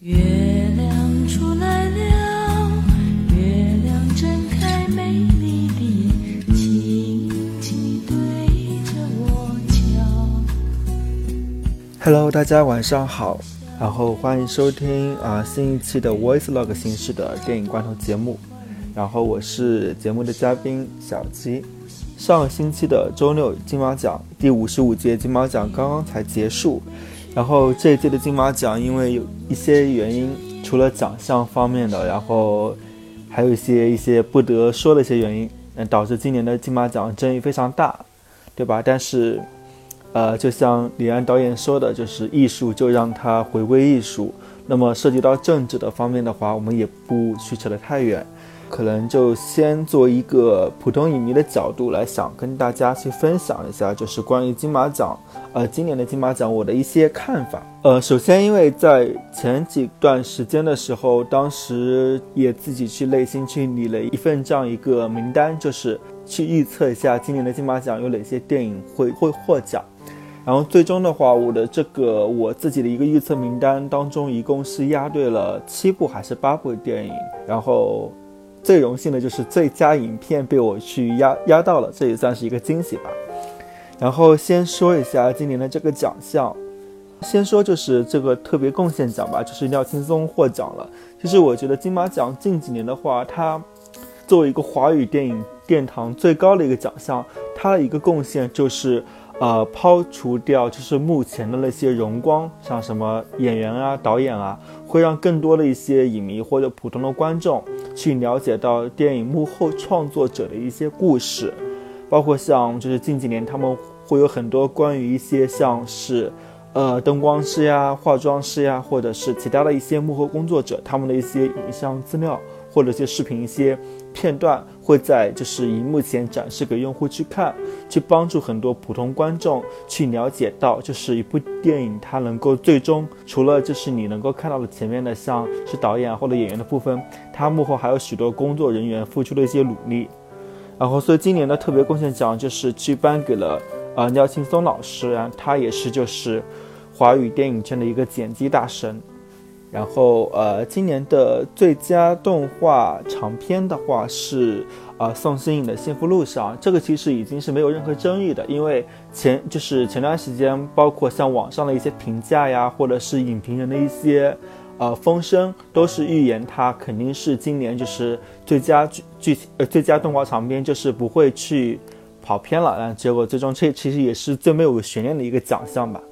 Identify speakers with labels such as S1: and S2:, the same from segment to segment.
S1: 月亮出来了，月亮睁开美丽的眼，轻轻对着我瞧。
S2: Hello，大家晚上好，然后欢迎收听啊、新一期的 Voice Log 形式的电影罐头节目，然后我是节目的嘉宾小鸡。上星期的周六金马奖第五十五届金马奖刚刚才结束，然后这一届的金马奖因为有一些原因，除了奖项方面的，然后还有一些一些不得说的一些原因，嗯，导致今年的金马奖争议非常大，对吧？但是。呃，就像李安导演说的，就是艺术就让它回归艺术。那么涉及到政治的方面的话，我们也不去扯得太远，可能就先做一个普通影迷的角度来想，跟大家去分享一下，就是关于金马奖，呃，今年的金马奖我的一些看法。呃，首先因为在前几段时间的时候，当时也自己去内心去理了一份这样一个名单，就是去预测一下今年的金马奖有哪些电影会会获奖。然后最终的话，我的这个我自己的一个预测名单当中，一共是压对了七部还是八部电影。然后最荣幸的就是最佳影片被我去压压到了，这也算是一个惊喜吧。然后先说一下今年的这个奖项，先说就是这个特别贡献奖吧，就是廖青松获奖了。其实我觉得金马奖近几年的话，它作为一个华语电影殿堂最高的一个奖项，它的一个贡献就是。呃，抛除掉就是目前的那些荣光，像什么演员啊、导演啊，会让更多的一些影迷或者普通的观众去了解到电影幕后创作者的一些故事，包括像就是近几年他们会有很多关于一些像是呃灯光师呀、化妆师呀，或者是其他的一些幕后工作者他们的一些影像资料或者一些视频一些片段。会在就是荧幕前展示给用户去看，去帮助很多普通观众去了解到，就是一部电影它能够最终除了就是你能够看到的前面的像是导演或者演员的部分，它幕后还有许多工作人员付出的一些努力。然后，所以今年的特别贡献奖就是去颁给了啊廖青松老师，然后他也是就是华语电影圈的一个剪辑大神。然后，呃，今年的最佳动画长片的话是，呃，宋新颖的《幸福路上》，这个其实已经是没有任何争议的，因为前就是前段时间，包括像网上的一些评价呀，或者是影评人的一些，呃，风声，都是预言它肯定是今年就是最佳剧剧呃最佳动画长片，就是不会去跑偏了，然后结果最终这其实也是最没有悬念的一个奖项吧。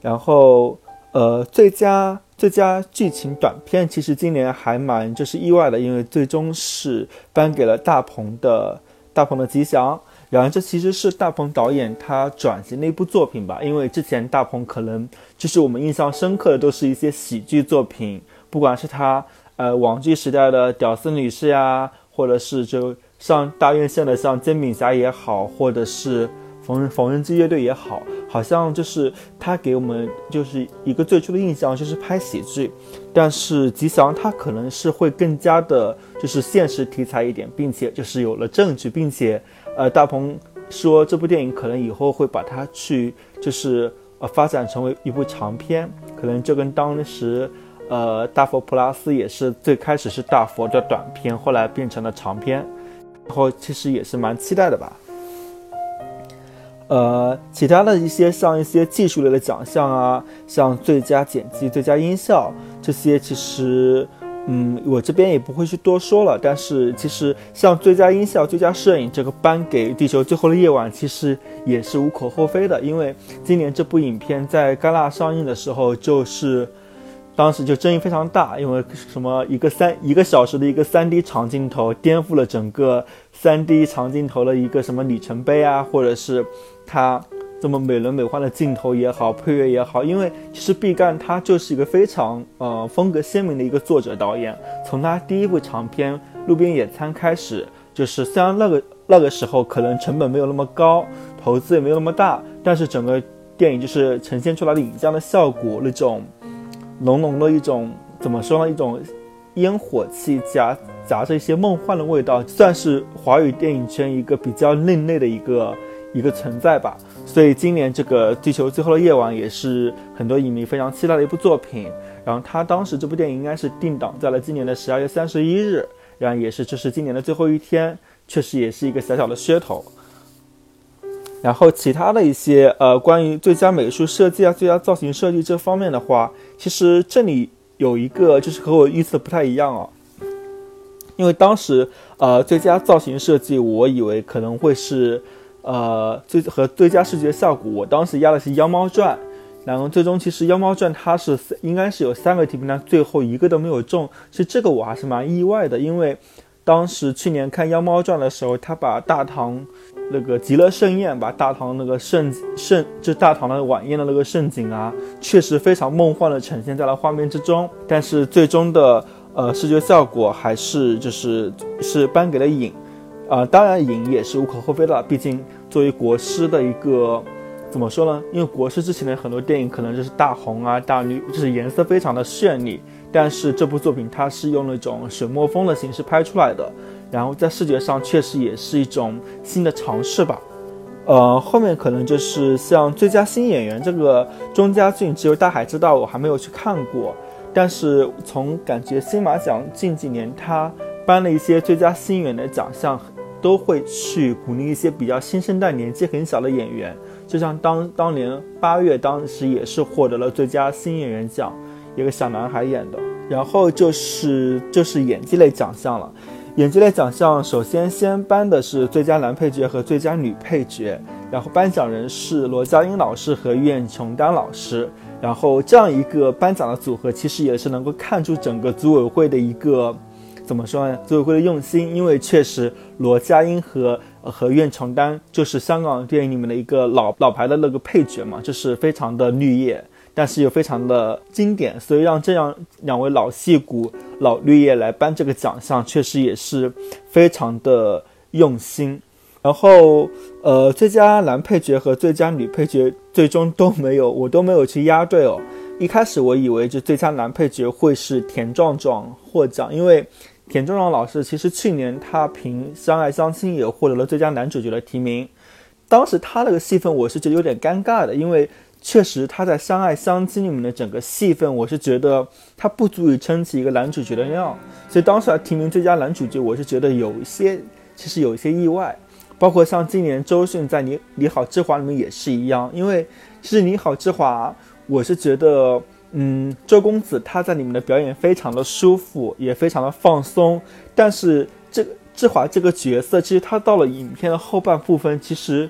S2: 然后，呃，最佳。最佳剧情短片其实今年还蛮就是意外的，因为最终是颁给了大鹏的大鹏的吉祥。然后这其实是大鹏导演他转型的一部作品吧，因为之前大鹏可能就是我们印象深刻的都是一些喜剧作品，不管是他呃网剧时代的屌丝女士呀，或者是就像大院线的像煎饼侠也好，或者是缝纫缝纫机乐队也好。好像就是他给我们就是一个最初的印象就是拍喜剧，但是吉祥他可能是会更加的就是现实题材一点，并且就是有了证据，并且呃大鹏说这部电影可能以后会把它去就是呃发展成为一部长片，可能就跟当时呃大佛普拉斯也是最开始是大佛的短片，后来变成了长片，然后其实也是蛮期待的吧。呃，其他的一些像一些技术类的奖项啊，像最佳剪辑、最佳音效这些，其实，嗯，我这边也不会去多说了。但是，其实像最佳音效、最佳摄影这个颁给《地球最后的夜晚》，其实也是无可厚非的，因为今年这部影片在戛纳上映的时候，就是当时就争议非常大，因为什么一个三一个小时的一个三 D 长镜头，颠覆了整个三 D 长镜头的一个什么里程碑啊，或者是。他这么美轮美奂的镜头也好，配乐也好，因为其实毕赣他就是一个非常呃风格鲜明的一个作者导演。从他第一部长片《路边野餐》开始，就是虽然那个那个时候可能成本没有那么高，投资也没有那么大，但是整个电影就是呈现出来的影像的效果，那种浓浓的一种怎么说呢？一种烟火气夹夹着一些梦幻的味道，算是华语电影圈一个比较另类的一个。一个存在吧。所以今年这个《地球最后的夜晚》也是很多影迷非常期待的一部作品。然后他当时这部电影应该是定档在了今年的十二月三十一日，然后也是这是今年的最后一天，确实也是一个小小的噱头。然后其他的一些呃关于最佳美术设计啊、最佳造型设计这方面的话，其实这里有一个就是和我预测不太一样哦，因为当时呃最佳造型设计我以为可能会是呃最和最佳视觉效果，我当时压的是《妖猫传》，然后最终其实《妖猫传》它是应该是有三个提名，但最后一个都没有中，其实这个我还是蛮意外的，因为当时去年看《妖猫传》的时候，他把大唐。那个极乐盛宴，把大唐那个盛盛，就大唐的晚宴的那个盛景啊，确实非常梦幻的呈现在了画面之中。但是最终的呃视觉效果还是就是是颁给了影，啊，当然影也是无可厚非的，毕竟作为国师的一个怎么说呢？因为国师之前的很多电影可能就是大红啊、大绿，就是颜色非常的绚丽，但是这部作品它是用那种水墨风的形式拍出来的。然后在视觉上确实也是一种新的尝试吧，呃，后面可能就是像最佳新演员这个钟嘉俊，只有大海知道，我还没有去看过。但是从感觉金马奖近几年他颁了一些最佳新演员的奖项，都会去鼓励一些比较新生代、年纪很小的演员。就像当当年八月当时也是获得了最佳新演员奖，一个小男孩演的。然后就是就是演技类奖项了。演技类奖项首先先颁的是最佳男配角和最佳女配角，然后颁奖人是罗家英老师和苑琼丹老师。然后这样一个颁奖的组合，其实也是能够看出整个组委会的一个怎么说呢？组委会的用心，因为确实罗家英和和苑琼丹就是香港电影里面的一个老老牌的那个配角嘛，就是非常的绿叶。但是又非常的经典，所以让这样两位老戏骨、老绿叶来颁这个奖项，确实也是非常的用心。然后，呃，最佳男配角和最佳女配角最终都没有，我都没有去压对哦。一开始我以为就最佳男配角会是田壮壮获奖，因为田壮壮老师其实去年他凭《相爱相亲》也获得了最佳男主角的提名，当时他那个戏份我是觉得有点尴尬的，因为。确实，他在《相爱相亲》里面的整个戏份，我是觉得他不足以撑起一个男主角的料，所以当时他提名最佳男主角，我是觉得有一些，其实有一些意外。包括像今年周迅在《你你好，之华》里面也是一样，因为其实《你好，之华》，我是觉得，嗯，周公子他在里面的表演非常的舒服，也非常的放松，但是这个志华这个角色，其实他到了影片的后半部分，其实。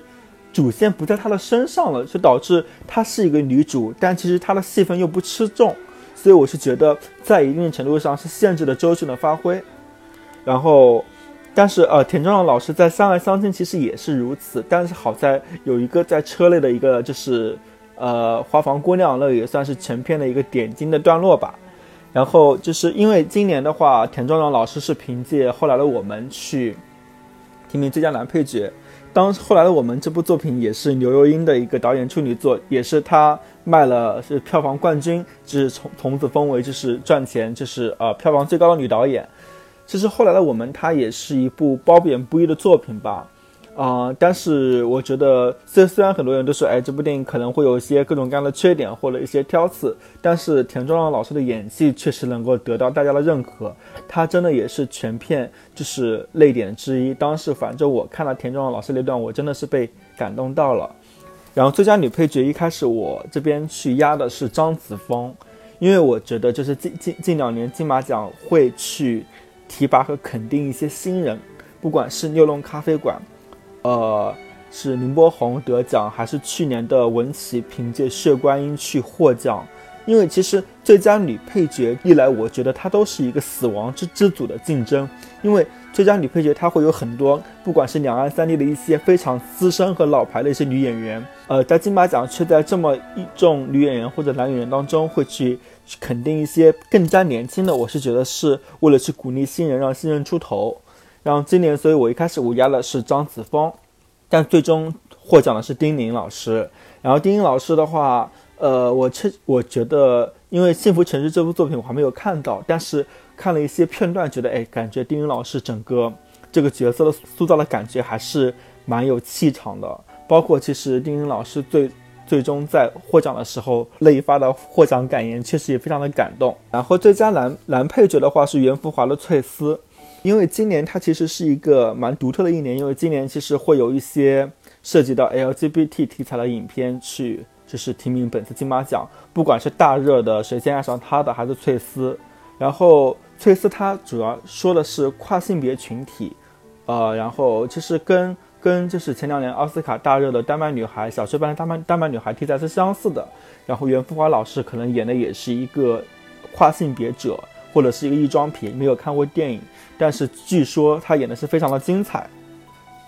S2: 主线不在她的身上了，就导致她是一个女主，但其实她的戏份又不吃重，所以我是觉得在一定程度上是限制了周迅的发挥。然后，但是呃，田壮壮老师在《相爱相亲》其实也是如此，但是好在有一个在车内的一个就是呃花房姑娘，那也算是成片的一个点睛的段落吧。然后就是因为今年的话，田壮壮老师是凭借后来的我们去提名最佳男配角。当后来的我们这部作品也是刘若英的一个导演处女作，也是她卖了是票房冠军，就是从从此封为就是赚钱就是呃票房最高的女导演。其实后来的我们，它也是一部褒贬不一的作品吧。啊，但是我觉得，虽虽然很多人都说，哎，这部电影可能会有一些各种各样的缺点或者一些挑刺，但是田壮壮老师的演技确实能够得到大家的认可，他真的也是全片就是泪点之一。当时反正我看了田壮壮老师那段，我真的是被感动到了。然后最佳女配角一开始我这边去压的是张子枫，因为我觉得就是近近近两年金马奖会去提拔和肯定一些新人，不管是六弄咖啡馆。呃，是宁波红得奖，还是去年的文琪凭借《血观音》去获奖？因为其实最佳女配角一来，我觉得它都是一个死亡之之组的竞争。因为最佳女配角，它会有很多，不管是两岸三地的一些非常资深和老牌的一些女演员，呃，在金马奖却在这么一众女演员或者男演员当中，会去肯定一些更加年轻的。我是觉得是为了去鼓励新人，让新人出头。然后今年，所以我一开始我压的是张子枫，但最终获奖的是丁宁老师。然后丁宁老师的话，呃，我确我觉得，因为《幸福城市》这部作品我还没有看到，但是看了一些片段，觉得哎，感觉丁宁老师整个这个角色的塑造的感觉还是蛮有气场的。包括其实丁宁老师最最终在获奖的时候那一发的获奖感言，确实也非常的感动。然后最佳男男配角的话是袁福华的《翠丝》，因为今年它其实是一个蛮独特的一年，因为今年其实会有一些涉及到 LGBT 题材的影片去就是提名本次金马奖，不管是大热的《谁先爱上他的》还是《翠丝》，然后。翠丝它主要说的是跨性别群体，呃，然后其实跟跟就是前两年奥斯卡大热的丹麦女孩小雀斑的丹麦丹麦女孩题材是相似的。然后袁富华老师可能演的也是一个跨性别者或者是一个异装癖，没有看过电影，但是据说他演的是非常的精彩。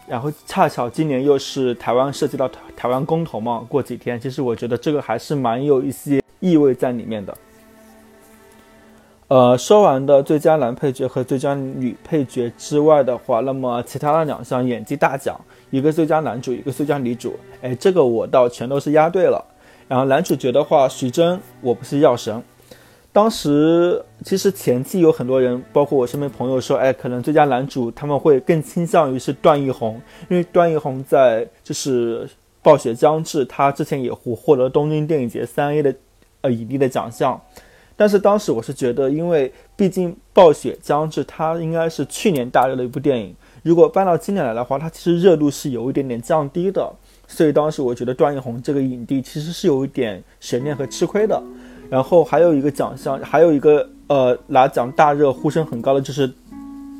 S2: 然后恰巧今年又是台湾涉及到台台湾公投嘛，过几天，其实我觉得这个还是蛮有一些意味在里面的。呃，说完的最佳男配角和最佳女配角之外的话，那么其他的两项演技大奖，一个最佳男主，一个最佳女主，哎，这个我倒全都是押对了。然后男主角的话，徐峥，《我不是药神》。当时其实前期有很多人，包括我身边朋友说，哎，可能最佳男主他们会更倾向于是段奕宏，因为段奕宏在就是《暴雪将至》，他之前也获获得东京电影节三 A 的呃影帝的奖项。但是当时我是觉得，因为毕竟《暴雪将至》它应该是去年大热的一部电影，如果搬到今年来的话，它其实热度是有一点点降低的。所以当时我觉得段奕宏这个影帝其实是有一点悬念和吃亏的。然后还有一个奖项，还有一个呃拿奖大热、呼声很高的就是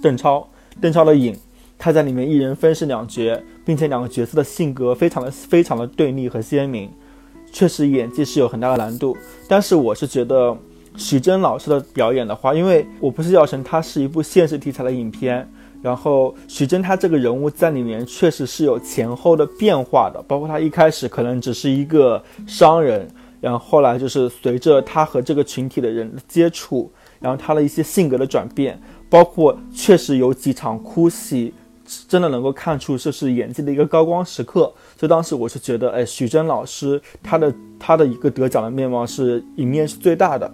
S2: 邓超，邓超的影，他在里面一人分饰两角，并且两个角色的性格非常的非常的对立和鲜明，确实演技是有很大的难度。但是我是觉得。许峥老师的表演的话，因为我不是药神，它是一部现实题材的影片，然后许峥他这个人物在里面确实是有前后的变化的，包括他一开始可能只是一个商人，然后后来就是随着他和这个群体的人接触，然后他的一些性格的转变，包括确实有几场哭戏，真的能够看出这是演技的一个高光时刻。所以当时我是觉得，哎，徐峥老师他的他的一个得奖的面貌是赢面是最大的。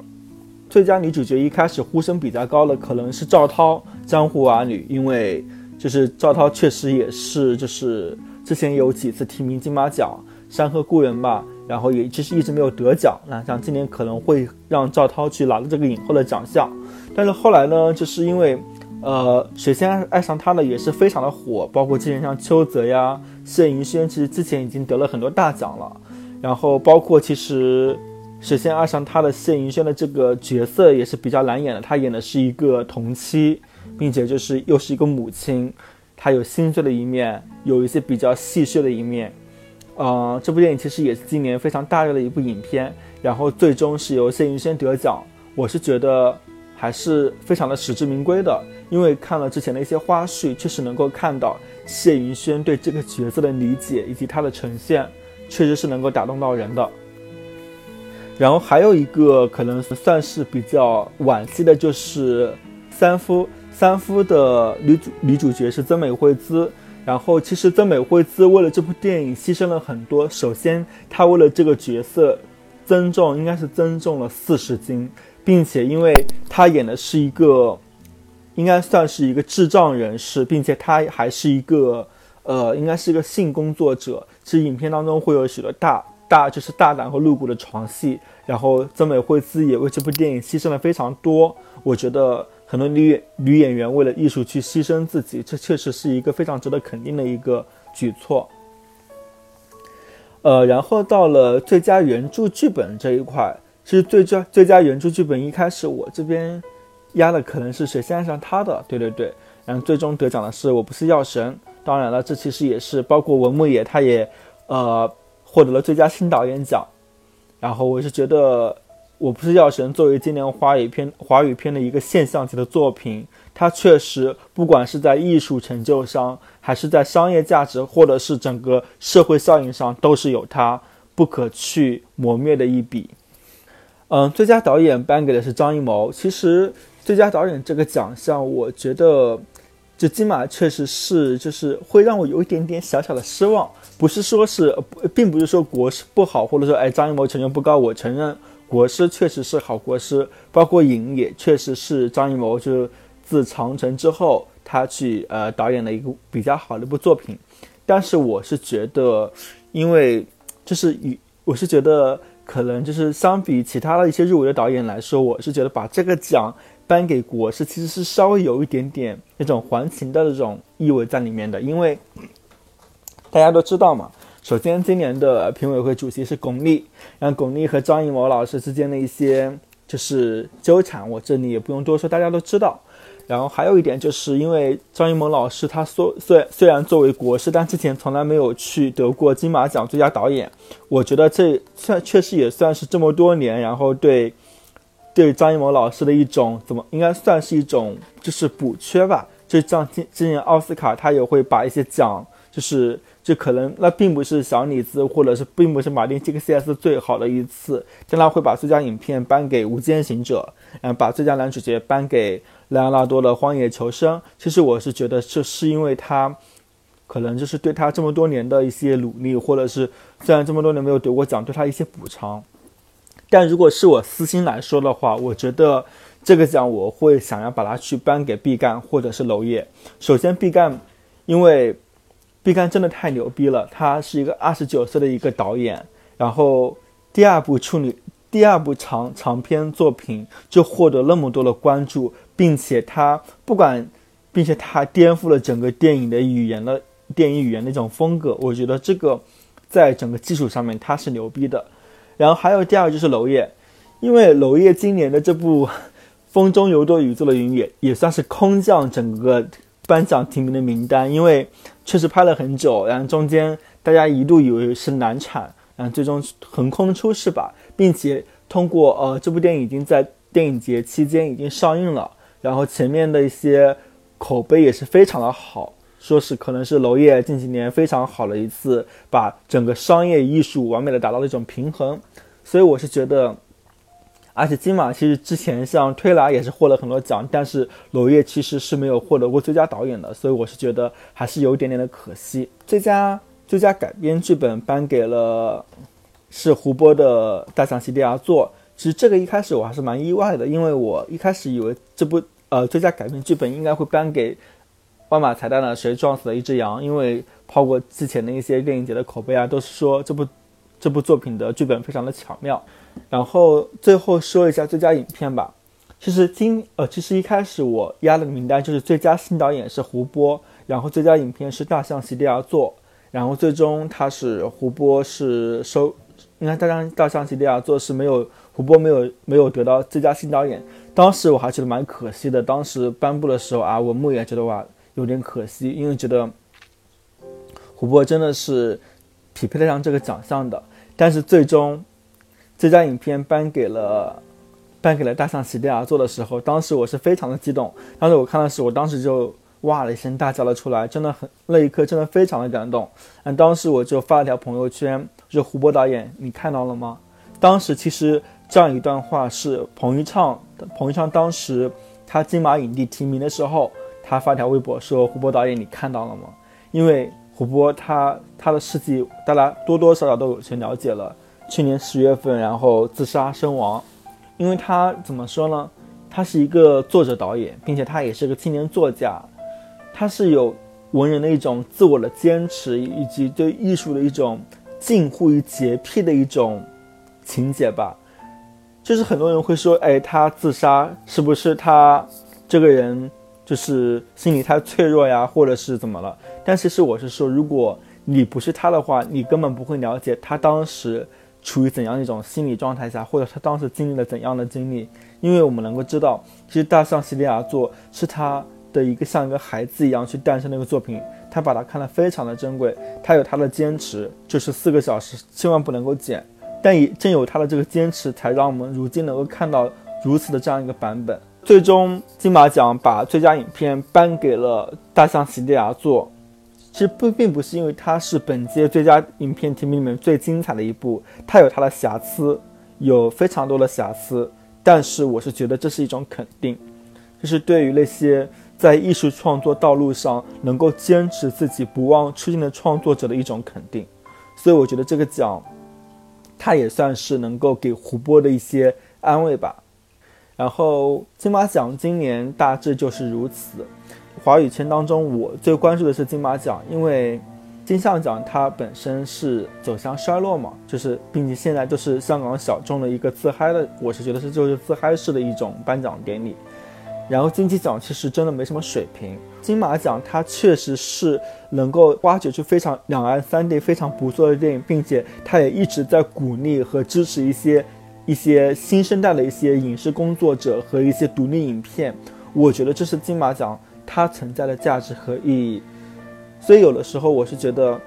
S2: 最佳女主角一开始呼声比较高的可能是赵涛，《江湖儿女》，因为就是赵涛确实也是就是之前有几次提名金马奖，《山河故人》吧，然后也其实一直没有得奖，那像今年可能会让赵涛去拿了这个影后的奖项，但是后来呢，就是因为呃，谁先爱上他的也是非常的火，包括之前像邱泽呀、谢盈萱，其实之前已经得了很多大奖了，然后包括其实。首先，爱上他的谢盈萱的这个角色也是比较难演的。她演的是一个同妻，并且就是又是一个母亲，她有心碎的一面，有一些比较戏谑的一面。呃，这部电影其实也是今年非常大热的一部影片。然后最终是由谢云轩得奖，我是觉得还是非常的实至名归的。因为看了之前的一些花絮，确实能够看到谢云轩对这个角色的理解以及他的呈现，确实是能够打动到人的。然后还有一个可能算是比较惋惜的，就是三夫。三夫的女主女主角是曾美惠孜。然后其实曾美惠孜为了这部电影牺牲了很多。首先，她为了这个角色增重，应该是增重了四十斤，并且因为她演的是一个，应该算是一个智障人士，并且她还是一个呃，应该是一个性工作者。其实影片当中会有许多大。大就是大胆和露骨的床戏，然后曾美惠孜也为这部电影牺牲了非常多。我觉得很多女女演员为了艺术去牺牲自己，这确实是一个非常值得肯定的一个举措。呃，然后到了最佳原著剧本这一块，其实最佳最佳原著剧本一开始我这边压的可能是谁先爱上他的，对对对，然后最终得奖的是我不是药神。当然了，这其实也是包括文牧野，他也呃。获得了最佳新导演奖，然后我是觉得，我不是药神作为今年华语片华语片的一个现象级的作品，它确实不管是在艺术成就上，还是在商业价值，或者是整个社会效应上，都是有它不可去磨灭的一笔。嗯，最佳导演颁给的是张艺谋。其实最佳导演这个奖项，我觉得。就金马确实是，就是会让我有一点点小小的失望。不是说是，并不是说国师不好，或者说哎张艺谋成就不高。我承认国师确实是好国师，包括影也确实是张艺谋，就是自长城之后他去呃导演的一个比较好的一部作品。但是我是觉得，因为就是与我是觉得可能就是相比其他的一些入围的导演来说，我是觉得把这个奖颁给国师，其实是稍微有一点点那种还情的这种意味在里面的，因为大家都知道嘛。首先，今年的评委会主席是巩俐，然后巩俐和张艺谋老师之间的一些就是纠缠，我这里也不用多说，大家都知道。然后还有一点，就是因为张艺谋老师他虽虽虽然作为国师，但之前从来没有去得过金马奖最佳导演，我觉得这算确实也算是这么多年，然后对对张艺谋老师的一种怎么应该算是一种就是补缺吧。就像今今年奥斯卡，他也会把一些奖就是。这可能那并不是小李子，或者是并不是马丁·基克西斯最好的一次，将他会把最佳影片颁给《无间行者》，嗯，把最佳男主角颁给莱昂纳多的《荒野求生》。其实我是觉得这是因为他，可能就是对他这么多年的一些努力，或者是虽然这么多年没有得过奖，对他一些补偿。但如果是我私心来说的话，我觉得这个奖我会想要把它去颁给毕赣或者是娄烨。首先，毕赣，因为。毕赣真的太牛逼了，他是一个二十九岁的一个导演，然后第二部处女，第二部长长篇作品就获得那么多的关注，并且他不管，并且他颠覆了整个电影的语言的电影语言那种风格，我觉得这个在整个技术上面他是牛逼的。然后还有第二个就是娄烨，因为娄烨今年的这部《风中有朵雨做的云》也也算是空降整个。颁奖提名的名单，因为确实拍了很久，然后中间大家一度以为是难产，然后最终横空出世吧，并且通过呃这部电影已经在电影节期间已经上映了，然后前面的一些口碑也是非常的好，说是可能是娄烨近几年非常好的一次把整个商业艺术完美的达到了一种平衡，所以我是觉得。而且金马其实之前像推拿也是获了很多奖，但是娄烨其实是没有获得过最佳导演的，所以我是觉得还是有一点点的可惜。最佳最佳改编剧本颁给了是胡波的《大象席地而坐》，其实这个一开始我还是蛮意外的，因为我一开始以为这部呃最佳改编剧本应该会颁给万马彩蛋的《谁撞死了一只羊》，因为抛过之前的一些电影节的口碑啊，都是说这部这部作品的剧本非常的巧妙。然后最后说一下最佳影片吧。其实今呃，其实一开始我压的名单就是最佳新导演是胡波，然后最佳影片是《大象席地而坐》，然后最终他是胡波是收，应该大象大象席地而坐是没有胡波没有没有得到最佳新导演。当时我还觉得蛮可惜的，当时颁布的时候啊，文牧也觉得哇有点可惜，因为觉得胡波真的是匹配得上这个奖项的，但是最终。这张影片颁给了，颁给了《大象席地而坐》的时候，当时我是非常的激动。当时我看的时候，我当时就哇了一声，大叫了出来，真的很那一刻真的非常的感动。嗯，当时我就发了条朋友圈，就胡波导演，你看到了吗？当时其实这样一段话是彭昱畅，彭昱畅当时他金马影帝提名的时候，他发条微博说：“胡波导演，你看到了吗？”因为胡波他他的事迹，大家多多少少都有些了解了。去年十月份，然后自杀身亡，因为他怎么说呢？他是一个作者导演，并且他也是个青年作家，他是有文人的一种自我的坚持，以及对艺术的一种近乎于洁癖的一种情节吧。就是很多人会说，哎，他自杀是不是他这个人就是心理太脆弱呀，或者是怎么了？但其实我是说，如果你不是他的话，你根本不会了解他当时。处于怎样一种心理状态下，或者他当时经历了怎样的经历？因为我们能够知道，其实《大象席地而坐》是他的一个像一个孩子一样去诞生的一个作品，他把它看得非常的珍贵，他有他的坚持，就是四个小时千万不能够剪。但也正有他的这个坚持，才让我们如今能够看到如此的这样一个版本。最终金马奖把最佳影片颁给了《大象席地而坐》。其实不并不是因为它是本届最佳影片提名里面最精彩的一部，它有它的瑕疵，有非常多的瑕疵。但是我是觉得这是一种肯定，就是对于那些在艺术创作道路上能够坚持自己不忘初心的创作者的一种肯定。所以我觉得这个奖，它也算是能够给胡波的一些安慰吧。然后金马奖今年大致就是如此。华语圈当中，我最关注的是金马奖，因为金像奖它本身是走向衰落嘛，就是并且现在就是香港小众的一个自嗨的，我是觉得是就是自嗨式的一种颁奖典礼。然后金鸡奖其实真的没什么水平，金马奖它确实是能够挖掘出非常两岸三地非常不错的电影，并且它也一直在鼓励和支持一些一些新生代的一些影视工作者和一些独立影片。我觉得这是金马奖它存在的价值和意义。所以有的时候我是觉得，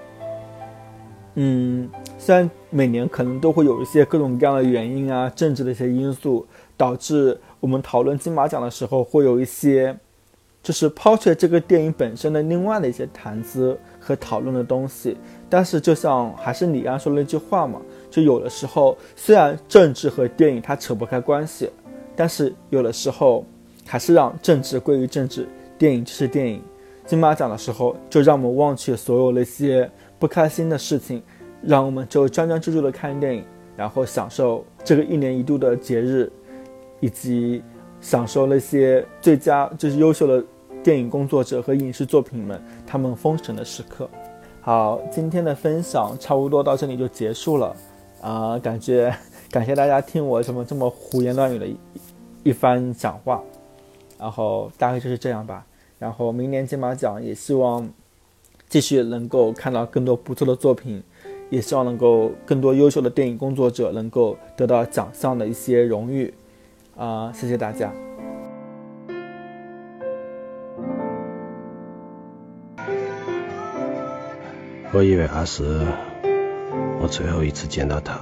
S2: 嗯，虽然每年可能都会有一些各种各样的原因啊，政治的一些因素导致。我们讨论金马奖的时候，会有一些，就是抛却这个电影本身的另外的一些谈资和讨论的东西。但是，就像还是李安说的那句话嘛，就有的时候虽然政治和电影它扯不开关系，但是有的时候还是让政治归于政治，电影就是电影。金马奖的时候，就让我们忘却所有那些不开心的事情，让我们就专专注注的看电影，然后享受这个一年一度的节日。以及享受那些最佳就是优秀的电影工作者和影视作品们他们封神的时刻。好，今天的分享差不多到这里就结束了啊！感觉感谢大家听我这么这么胡言乱语的一一番讲话，然后大概就是这样吧。然后明年金马奖也希望继续能够看到更多不错的作品，也希望能够更多优秀的电影工作者能够得到奖项的一些荣誉。啊，谢谢大家。
S3: 我以为那是我最后一次见到他。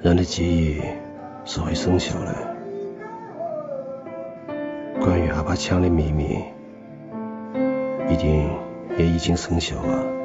S3: 人的记忆是会生锈的，枪的秘密，一定也已经生锈了。